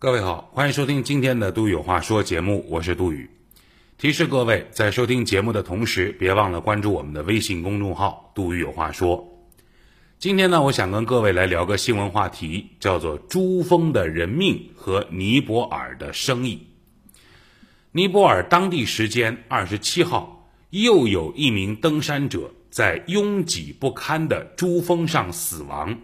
各位好，欢迎收听今天的《杜宇有话说》节目，我是杜宇。提示各位，在收听节目的同时，别忘了关注我们的微信公众号“杜宇有话说”。今天呢，我想跟各位来聊个新闻话题，叫做珠峰的人命和尼泊尔的生意。尼泊尔当地时间二十七号，又有一名登山者在拥挤不堪的珠峰上死亡，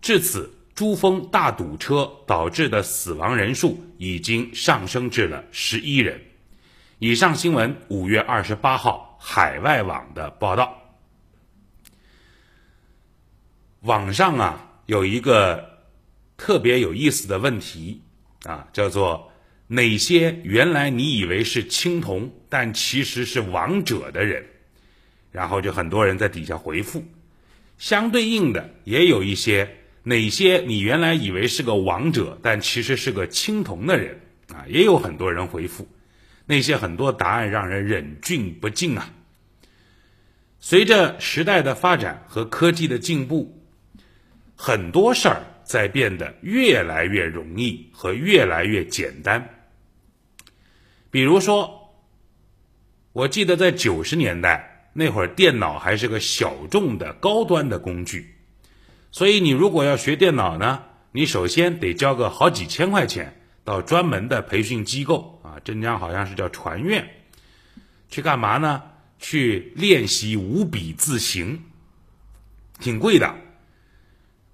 至此。珠峰大堵车导致的死亡人数已经上升至了十一人。以上新闻五月二十八号海外网的报道。网上啊有一个特别有意思的问题啊，叫做哪些原来你以为是青铜，但其实是王者的人，然后就很多人在底下回复。相对应的也有一些。哪些你原来以为是个王者，但其实是个青铜的人啊？也有很多人回复，那些很多答案让人忍俊不禁啊。随着时代的发展和科技的进步，很多事儿在变得越来越容易和越来越简单。比如说，我记得在九十年代那会儿，电脑还是个小众的高端的工具。所以你如果要学电脑呢，你首先得交个好几千块钱到专门的培训机构啊，镇江好像是叫传院，去干嘛呢？去练习五笔字形，挺贵的。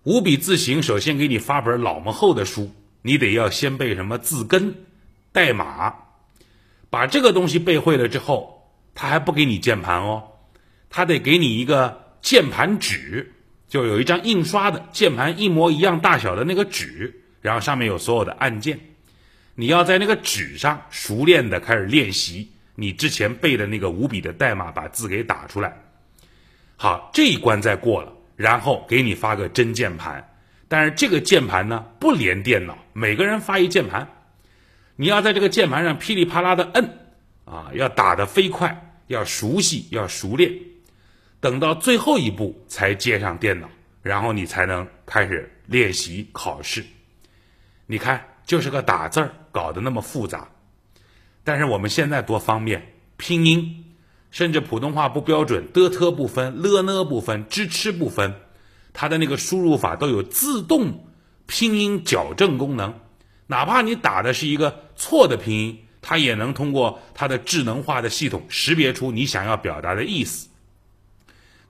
五笔字形首先给你发本老么厚的书，你得要先背什么字根、代码，把这个东西背会了之后，他还不给你键盘哦，他得给你一个键盘纸。就有一张印刷的键盘一模一样大小的那个纸，然后上面有所有的按键，你要在那个纸上熟练的开始练习你之前背的那个五笔的代码，把字给打出来。好，这一关再过了，然后给你发个真键盘，但是这个键盘呢不连电脑，每个人发一键盘，你要在这个键盘上噼里啪啦的摁，啊，要打得飞快，要熟悉，要熟练。等到最后一步才接上电脑，然后你才能开始练习考试。你看，就是个打字儿，搞得那么复杂。但是我们现在多方便，拼音，甚至普通话不标准，的特不分，了呢不分，支吃不分，它的那个输入法都有自动拼音矫正功能。哪怕你打的是一个错的拼音，它也能通过它的智能化的系统识别出你想要表达的意思。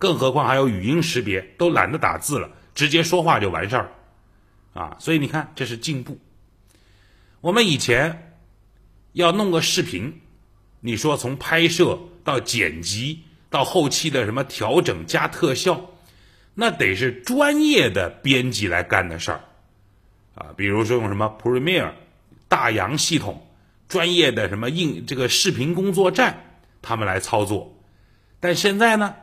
更何况还有语音识别，都懒得打字了，直接说话就完事儿，啊！所以你看，这是进步。我们以前要弄个视频，你说从拍摄到剪辑到后期的什么调整加特效，那得是专业的编辑来干的事儿，啊，比如说用什么 Premiere 大洋系统，专业的什么硬这个视频工作站，他们来操作。但现在呢？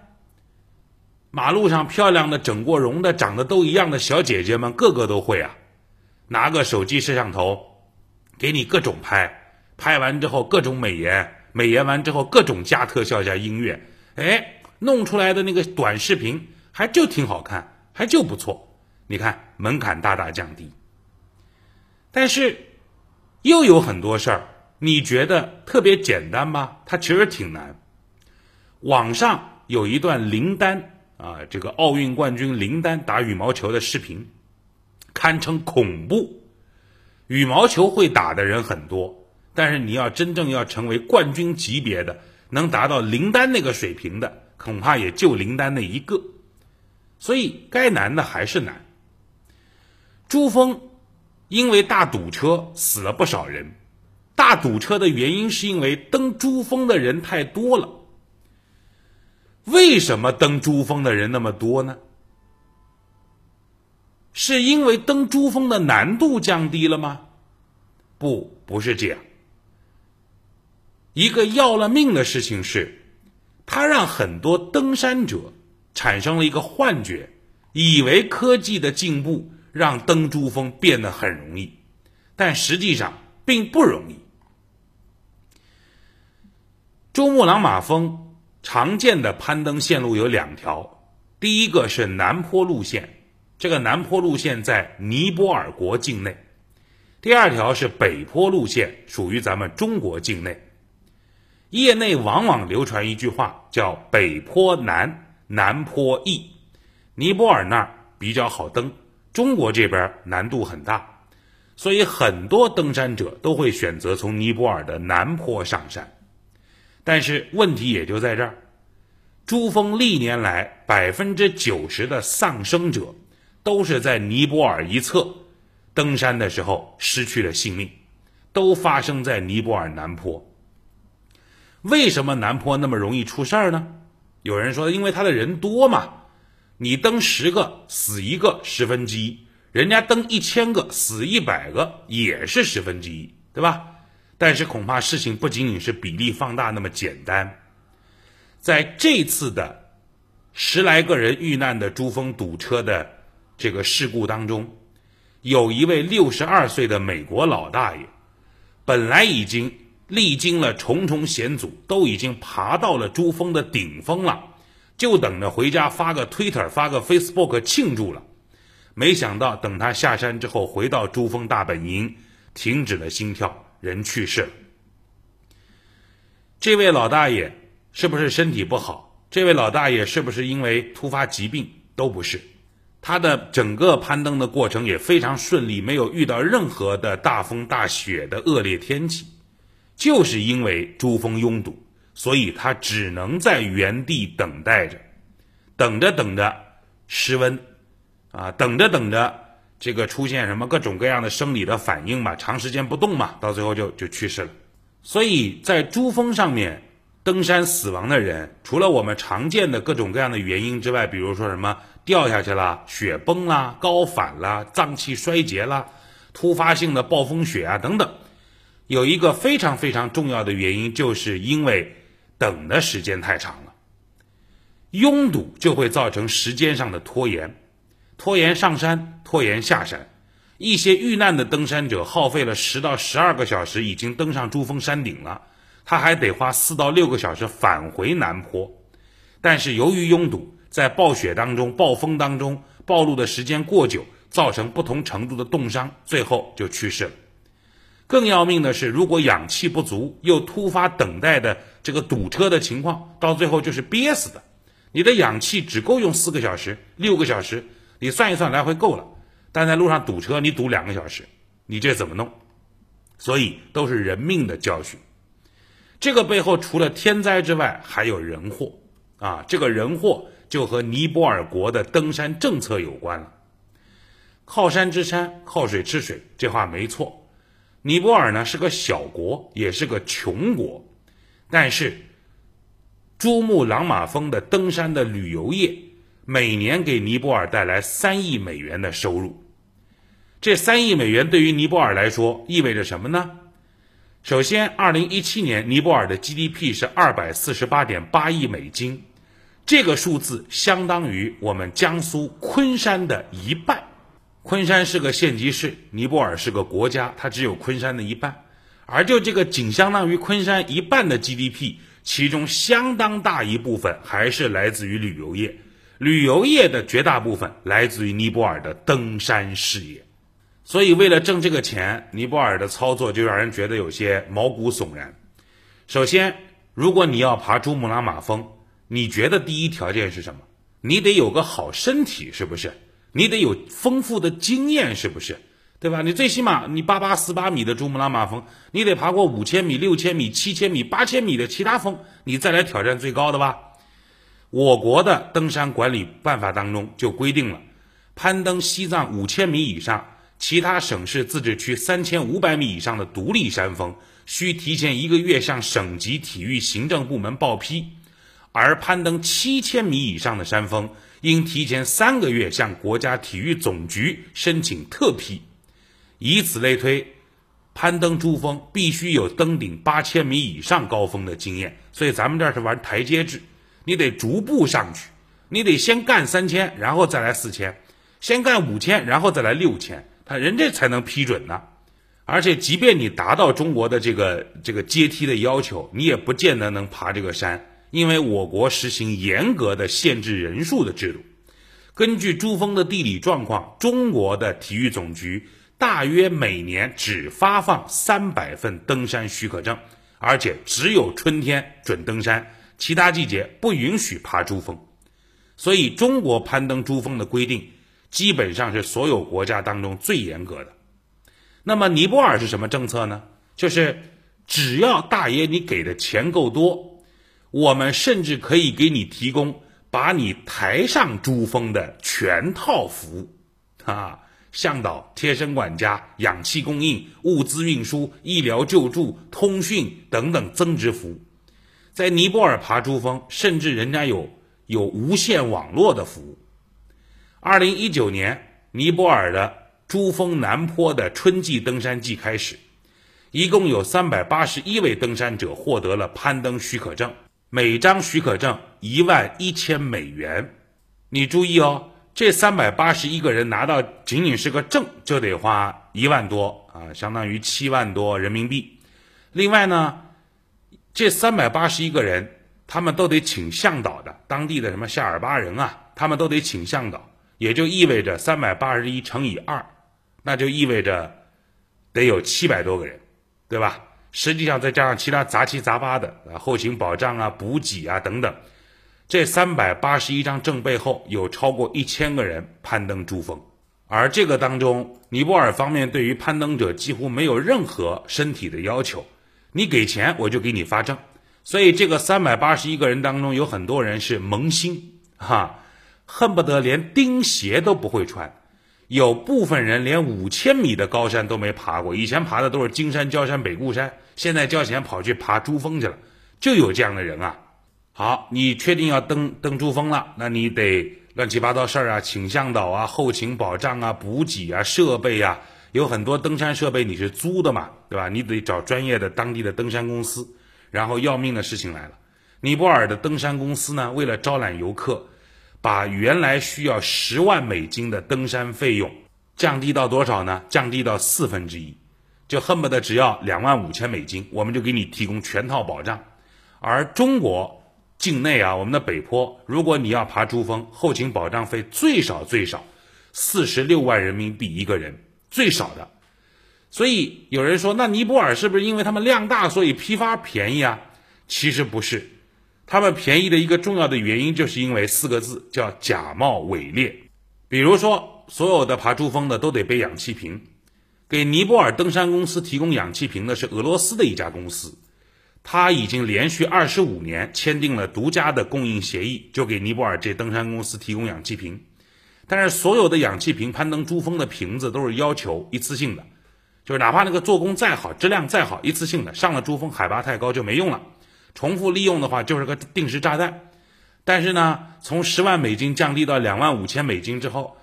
马路上漂亮的、整过容的、长得都一样的小姐姐们，个个都会啊！拿个手机摄像头，给你各种拍，拍完之后各种美颜，美颜完之后各种加特效加音乐，哎，弄出来的那个短视频还就挺好看，还就不错。你看门槛大大降低，但是又有很多事儿，你觉得特别简单吗？它其实挺难。网上有一段林丹。啊，这个奥运冠军林丹打羽毛球的视频，堪称恐怖。羽毛球会打的人很多，但是你要真正要成为冠军级别的，能达到林丹那个水平的，恐怕也就林丹那一个。所以该难的还是难。珠峰因为大堵车死了不少人，大堵车的原因是因为登珠峰的人太多了。为什么登珠峰的人那么多呢？是因为登珠峰的难度降低了吗？不，不是这样。一个要了命的事情是，它让很多登山者产生了一个幻觉，以为科技的进步让登珠峰变得很容易，但实际上并不容易。珠穆朗玛峰。常见的攀登线路有两条，第一个是南坡路线，这个南坡路线在尼泊尔国境内；第二条是北坡路线，属于咱们中国境内。业内往往流传一句话，叫“北坡难，南坡易”。尼泊尔那儿比较好登，中国这边难度很大，所以很多登山者都会选择从尼泊尔的南坡上山。但是问题也就在这儿，珠峰历年来百分之九十的丧生者，都是在尼泊尔一侧登山的时候失去了性命，都发生在尼泊尔南坡。为什么南坡那么容易出事儿呢？有人说，因为他的人多嘛。你登十个死一个十分之一，人家登一千个死一百个也是十分之一，对吧？但是恐怕事情不仅仅是比例放大那么简单。在这次的十来个人遇难的珠峰堵车的这个事故当中，有一位六十二岁的美国老大爷，本来已经。历经了重重险阻，都已经爬到了珠峰的顶峰了，就等着回家发个 Twitter、发个 Facebook 庆祝了。没想到，等他下山之后，回到珠峰大本营，停止了心跳，人去世了。这位老大爷是不是身体不好？这位老大爷是不是因为突发疾病？都不是，他的整个攀登的过程也非常顺利，没有遇到任何的大风大雪的恶劣天气。就是因为珠峰拥堵，所以他只能在原地等待着，等着等着失温，啊，等着等着这个出现什么各种各样的生理的反应嘛，长时间不动嘛，到最后就就去世了。所以在珠峰上面登山死亡的人，除了我们常见的各种各样的原因之外，比如说什么掉下去了、雪崩啦、高反啦、脏器衰竭啦、突发性的暴风雪啊等等。有一个非常非常重要的原因，就是因为等的时间太长了，拥堵就会造成时间上的拖延，拖延上山，拖延下山。一些遇难的登山者耗费了十到十二个小时，已经登上珠峰山顶了，他还得花四到六个小时返回南坡。但是由于拥堵，在暴雪当中、暴风当中暴露的时间过久，造成不同程度的冻伤，最后就去世了。更要命的是，如果氧气不足，又突发等待的这个堵车的情况，到最后就是憋死的。你的氧气只够用四个小时、六个小时，你算一算来回够了，但在路上堵车，你堵两个小时，你这怎么弄？所以都是人命的教训。这个背后除了天灾之外，还有人祸啊！这个人祸就和尼泊尔国的登山政策有关了。靠山吃山，靠水吃水，这话没错。尼泊尔呢是个小国，也是个穷国，但是珠穆朗玛峰的登山的旅游业每年给尼泊尔带来三亿美元的收入。这三亿美元对于尼泊尔来说意味着什么呢？首先，二零一七年尼泊尔的 GDP 是二百四十八点八亿美金，这个数字相当于我们江苏昆山的一半。昆山是个县级市，尼泊尔是个国家，它只有昆山的一半。而就这个仅相当于昆山一半的 GDP，其中相当大一部分还是来自于旅游业，旅游业的绝大部分来自于尼泊尔的登山事业。所以，为了挣这个钱，尼泊尔的操作就让人觉得有些毛骨悚然。首先，如果你要爬珠穆朗玛峰，你觉得第一条件是什么？你得有个好身体，是不是？你得有丰富的经验，是不是？对吧？你最起码你八八四八米的珠穆朗玛峰，你得爬过五千米、六千米、七千米、八千米的其他峰，你再来挑战最高的吧。我国的登山管理办法当中就规定了，攀登西藏五千米以上、其他省市自治区三千五百米以上的独立山峰，需提前一个月向省级体育行政部门报批；而攀登七千米以上的山峰，应提前三个月向国家体育总局申请特批，以此类推，攀登珠峰必须有登顶八千米以上高峰的经验。所以咱们这是玩台阶制，你得逐步上去，你得先干三千，然后再来四千，先干五千，然后再来六千，他人这才能批准呢。而且，即便你达到中国的这个这个阶梯的要求，你也不见得能爬这个山。因为我国实行严格的限制人数的制度，根据珠峰的地理状况，中国的体育总局大约每年只发放三百份登山许可证，而且只有春天准登山，其他季节不允许爬珠峰。所以，中国攀登珠峰的规定基本上是所有国家当中最严格的。那么，尼泊尔是什么政策呢？就是只要大爷你给的钱够多，我们甚至可以给你提供把你抬上珠峰的全套服务，啊，向导、贴身管家、氧气供应、物资运输、医疗救助、通讯等等增值服务。在尼泊尔爬珠峰，甚至人家有有无线网络的服务。二零一九年，尼泊尔的珠峰南坡的春季登山季开始。一共有三百八十一位登山者获得了攀登许可证，每张许可证一万一千美元。你注意哦，这三百八十一个人拿到仅仅是个证就得花一万多啊，相当于七万多人民币。另外呢，这三百八十一个人他们都得请向导的，当地的什么夏尔巴人啊，他们都得请向导，也就意味着三百八十一乘以二，那就意味着得有七百多个人。对吧？实际上再加上其他杂七杂八的啊，后勤保障啊、补给啊等等，这三百八十一张证背后有超过一千个人攀登珠峰，而这个当中，尼泊尔方面对于攀登者几乎没有任何身体的要求，你给钱我就给你发证，所以这个三百八十一个人当中有很多人是萌新哈，恨不得连钉鞋都不会穿。有部分人连五千米的高山都没爬过，以前爬的都是金山、焦山、北固山，现在交钱跑去爬珠峰去了，就有这样的人啊。好，你确定要登登珠峰了，那你得乱七八糟事儿啊，请向导啊，后勤保障啊，补给啊，设备啊，有很多登山设备你是租的嘛，对吧？你得找专业的当地的登山公司。然后要命的事情来了，尼泊尔的登山公司呢，为了招揽游客。把原来需要十万美金的登山费用降低到多少呢？降低到四分之一，就恨不得只要两万五千美金，我们就给你提供全套保障。而中国境内啊，我们的北坡，如果你要爬珠峰，后勤保障费最少最少四十六万人民币一个人，最少的。所以有人说，那尼泊尔是不是因为他们量大，所以批发便宜啊？其实不是。他们便宜的一个重要的原因，就是因为四个字叫假冒伪劣。比如说，所有的爬珠峰的都得背氧气瓶，给尼泊尔登山公司提供氧气瓶的是俄罗斯的一家公司，他已经连续二十五年签订了独家的供应协议，就给尼泊尔这登山公司提供氧气瓶。但是，所有的氧气瓶攀登珠峰的瓶子都是要求一次性的，就是哪怕那个做工再好，质量再好，一次性的上了珠峰海拔太高就没用了。重复利用的话就是个定时炸弹，但是呢，从十万美金降低到两万五千美金之后，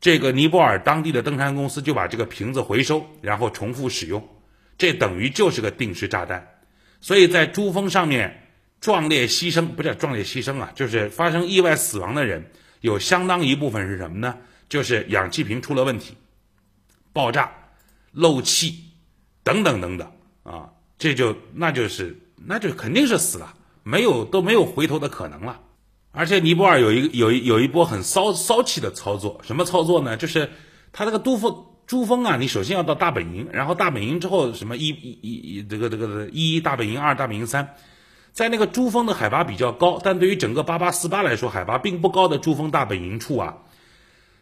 这个尼泊尔当地的登山公司就把这个瓶子回收，然后重复使用，这等于就是个定时炸弹。所以在珠峰上面壮烈牺牲，不叫壮烈牺牲啊，就是发生意外死亡的人，有相当一部分是什么呢？就是氧气瓶出了问题，爆炸、漏气等等等等啊，这就那就是。那就肯定是死了，没有都没有回头的可能了。而且尼泊尔有一个有一有一波很骚骚气的操作，什么操作呢？就是他这个珠峰珠峰啊，你首先要到大本营，然后大本营之后什么一一一这个这个一大本营二大本营三，在那个珠峰的海拔比较高，但对于整个八八四八来说海拔并不高的珠峰大本营处啊，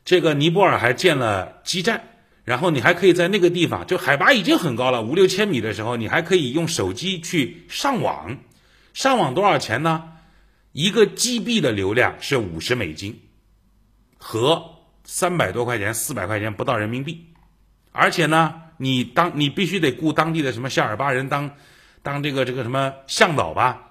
这个尼泊尔还建了基站。然后你还可以在那个地方，就海拔已经很高了，五六千米的时候，你还可以用手机去上网。上网多少钱呢？一个 GB 的流量是五十美金，和三百多块钱、四百块钱不到人民币。而且呢，你当你必须得雇当地的什么夏尔巴人当当这个这个什么向导吧。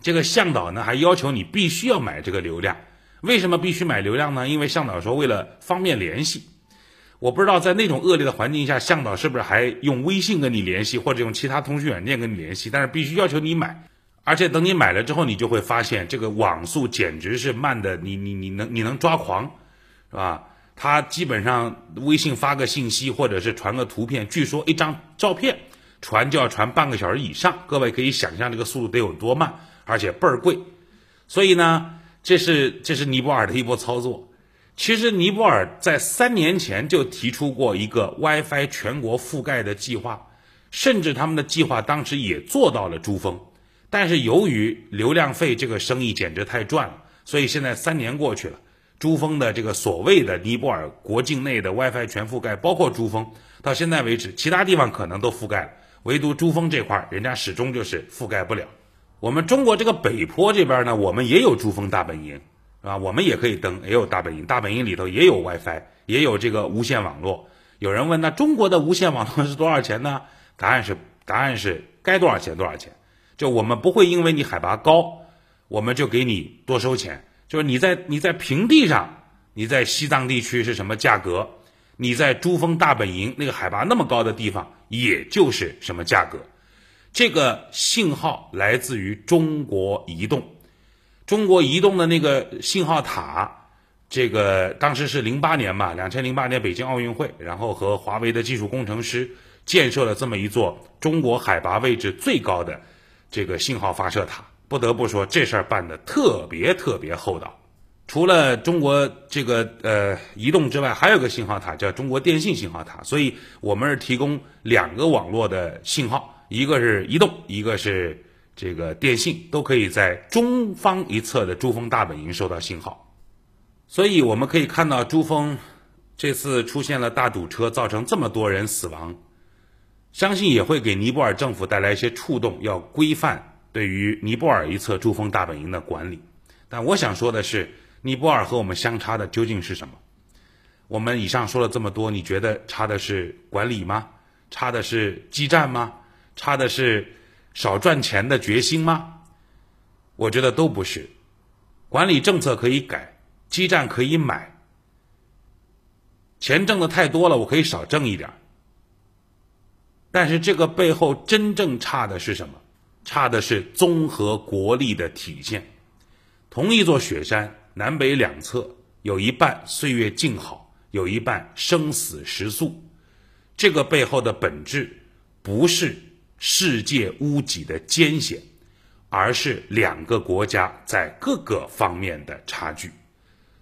这个向导呢，还要求你必须要买这个流量。为什么必须买流量呢？因为向导说为了方便联系。我不知道在那种恶劣的环境下，向导是不是还用微信跟你联系，或者用其他通讯软件跟你联系？但是必须要求你买，而且等你买了之后，你就会发现这个网速简直是慢的，你你你能你能抓狂，是吧？他基本上微信发个信息或者是传个图片，据说一张照片传就要传半个小时以上。各位可以想象这个速度得有多慢，而且倍儿贵。所以呢，这是这是尼泊尔的一波操作。其实尼泊尔在三年前就提出过一个 WiFi 全国覆盖的计划，甚至他们的计划当时也做到了珠峰，但是由于流量费这个生意简直太赚了，所以现在三年过去了，珠峰的这个所谓的尼泊尔国境内的 WiFi 全覆盖，包括珠峰，到现在为止，其他地方可能都覆盖了，唯独珠峰这块，人家始终就是覆盖不了。我们中国这个北坡这边呢，我们也有珠峰大本营。啊，我们也可以登，也有大本营，大本营里头也有 WiFi，也有这个无线网络。有人问，那中国的无线网络是多少钱呢？答案是，答案是该多少钱多少钱。就我们不会因为你海拔高，我们就给你多收钱。就是你在你在平地上，你在西藏地区是什么价格？你在珠峰大本营那个海拔那么高的地方，也就是什么价格。这个信号来自于中国移动。中国移动的那个信号塔，这个当时是零八年嘛，两千零八年北京奥运会，然后和华为的技术工程师建设了这么一座中国海拔位置最高的这个信号发射塔。不得不说，这事儿办的特别特别厚道。除了中国这个呃移动之外，还有个信号塔叫中国电信信号塔，所以我们是提供两个网络的信号，一个是移动，一个是。这个电信都可以在中方一侧的珠峰大本营收到信号，所以我们可以看到珠峰这次出现了大堵车，造成这么多人死亡，相信也会给尼泊尔政府带来一些触动，要规范对于尼泊尔一侧珠峰大本营的管理。但我想说的是，尼泊尔和我们相差的究竟是什么？我们以上说了这么多，你觉得差的是管理吗？差的是基站吗？差的是？少赚钱的决心吗？我觉得都不是。管理政策可以改，基站可以买，钱挣的太多了，我可以少挣一点。但是这个背后真正差的是什么？差的是综合国力的体现。同一座雪山，南北两侧有一半岁月静好，有一半生死时速。这个背后的本质不是。世界屋脊的艰险，而是两个国家在各个方面的差距。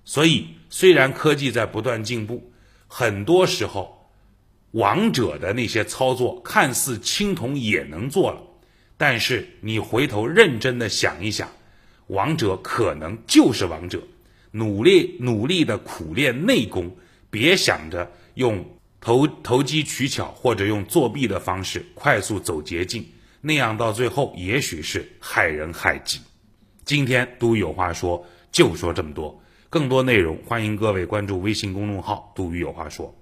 所以，虽然科技在不断进步，很多时候，王者的那些操作看似青铜也能做了，但是你回头认真的想一想，王者可能就是王者，努力努力的苦练内功，别想着用。投投机取巧，或者用作弊的方式快速走捷径，那样到最后也许是害人害己。今天都有话说，就说这么多。更多内容，欢迎各位关注微信公众号“杜宇有话说”。